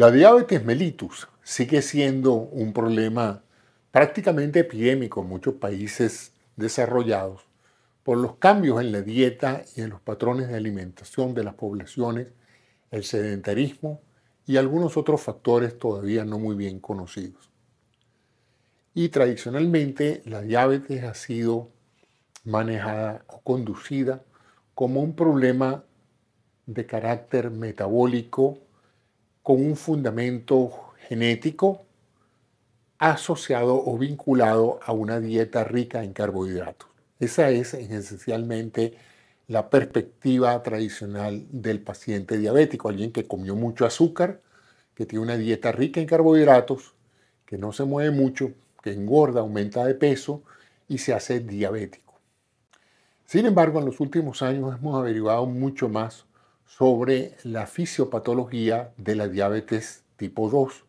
La diabetes mellitus sigue siendo un problema prácticamente epidémico en muchos países desarrollados por los cambios en la dieta y en los patrones de alimentación de las poblaciones, el sedentarismo y algunos otros factores todavía no muy bien conocidos. Y tradicionalmente la diabetes ha sido manejada o conducida como un problema de carácter metabólico con un fundamento genético asociado o vinculado a una dieta rica en carbohidratos. Esa es esencialmente la perspectiva tradicional del paciente diabético, alguien que comió mucho azúcar, que tiene una dieta rica en carbohidratos, que no se mueve mucho, que engorda, aumenta de peso y se hace diabético. Sin embargo, en los últimos años hemos averiguado mucho más sobre la fisiopatología de la diabetes tipo 2,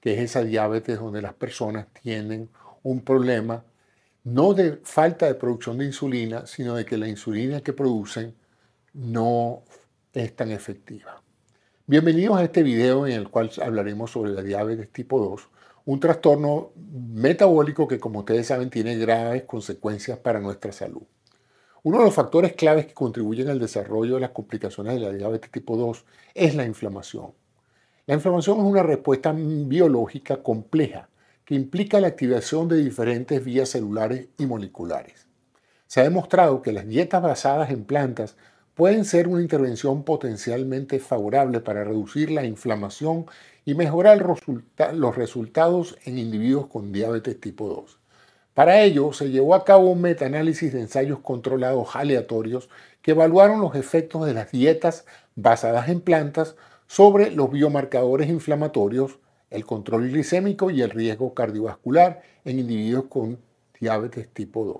que es esa diabetes donde las personas tienen un problema no de falta de producción de insulina, sino de que la insulina que producen no es tan efectiva. Bienvenidos a este video en el cual hablaremos sobre la diabetes tipo 2, un trastorno metabólico que como ustedes saben tiene graves consecuencias para nuestra salud. Uno de los factores claves que contribuyen al desarrollo de las complicaciones de la diabetes tipo 2 es la inflamación. La inflamación es una respuesta biológica compleja que implica la activación de diferentes vías celulares y moleculares. Se ha demostrado que las dietas basadas en plantas pueden ser una intervención potencialmente favorable para reducir la inflamación y mejorar los resultados en individuos con diabetes tipo 2. Para ello, se llevó a cabo un metaanálisis de ensayos controlados aleatorios que evaluaron los efectos de las dietas basadas en plantas sobre los biomarcadores inflamatorios el control glicémico y el riesgo cardiovascular en individuos con diabetes tipo 2.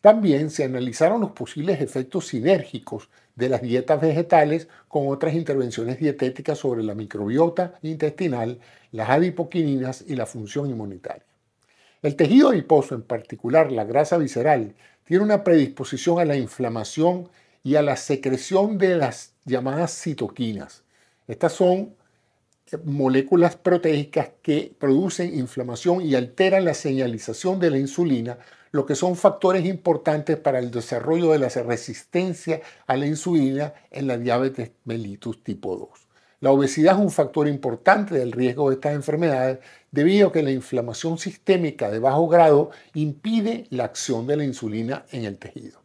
También se analizaron los posibles efectos sinérgicos de las dietas vegetales con otras intervenciones dietéticas sobre la microbiota intestinal, las adipoquininas y la función inmunitaria. El tejido adiposo, en particular la grasa visceral, tiene una predisposición a la inflamación y a la secreción de las llamadas citoquinas. Estas son moléculas proteicas que producen inflamación y alteran la señalización de la insulina, lo que son factores importantes para el desarrollo de la resistencia a la insulina en la diabetes mellitus tipo 2. La obesidad es un factor importante del riesgo de estas enfermedades debido a que la inflamación sistémica de bajo grado impide la acción de la insulina en el tejido.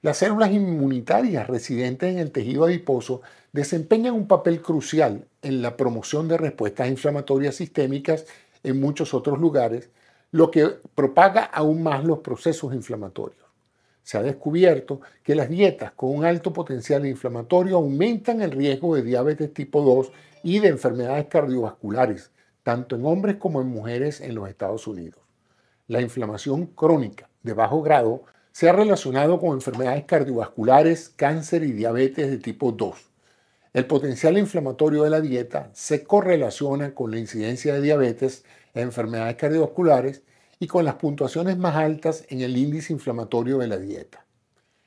Las células inmunitarias residentes en el tejido adiposo desempeñan un papel crucial en la promoción de respuestas inflamatorias sistémicas en muchos otros lugares, lo que propaga aún más los procesos inflamatorios. Se ha descubierto que las dietas con un alto potencial inflamatorio aumentan el riesgo de diabetes tipo 2 y de enfermedades cardiovasculares, tanto en hombres como en mujeres en los Estados Unidos. La inflamación crónica de bajo grado se ha relacionado con enfermedades cardiovasculares, cáncer y diabetes de tipo 2. El potencial inflamatorio de la dieta se correlaciona con la incidencia de diabetes, enfermedades cardiovasculares y con las puntuaciones más altas en el índice inflamatorio de la dieta.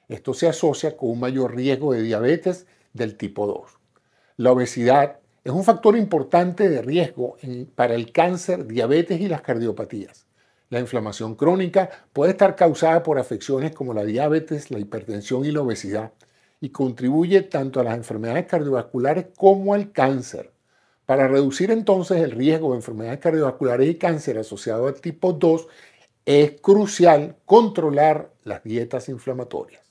Esto se asocia con un mayor riesgo de diabetes del tipo 2. La obesidad es un factor importante de riesgo para el cáncer, diabetes y las cardiopatías. La inflamación crónica puede estar causada por afecciones como la diabetes, la hipertensión y la obesidad y contribuye tanto a las enfermedades cardiovasculares como al cáncer. Para reducir entonces el riesgo de enfermedades cardiovasculares y cáncer asociado al tipo 2, es crucial controlar las dietas inflamatorias.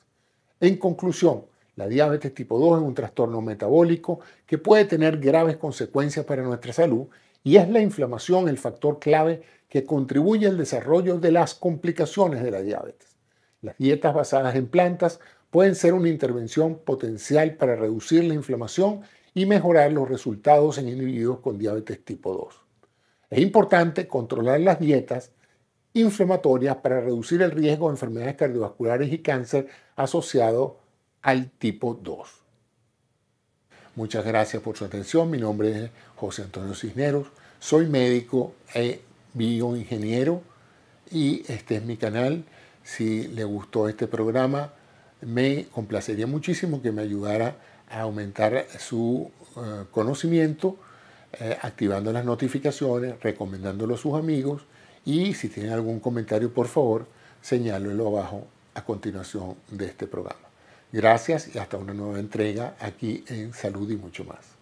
En conclusión, la diabetes tipo 2 es un trastorno metabólico que puede tener graves consecuencias para nuestra salud y es la inflamación el factor clave que contribuye al desarrollo de las complicaciones de la diabetes. Las dietas basadas en plantas pueden ser una intervención potencial para reducir la inflamación y mejorar los resultados en individuos con diabetes tipo 2. Es importante controlar las dietas inflamatorias para reducir el riesgo de enfermedades cardiovasculares y cáncer asociado al tipo 2. Muchas gracias por su atención. Mi nombre es José Antonio Cisneros. Soy médico e bioingeniero y este es mi canal. Si le gustó este programa, me complacería muchísimo que me ayudara a aumentar su eh, conocimiento eh, activando las notificaciones, recomendándolo a sus amigos y si tienen algún comentario, por favor, señálenlo abajo a continuación de este programa. Gracias y hasta una nueva entrega aquí en Salud y mucho más.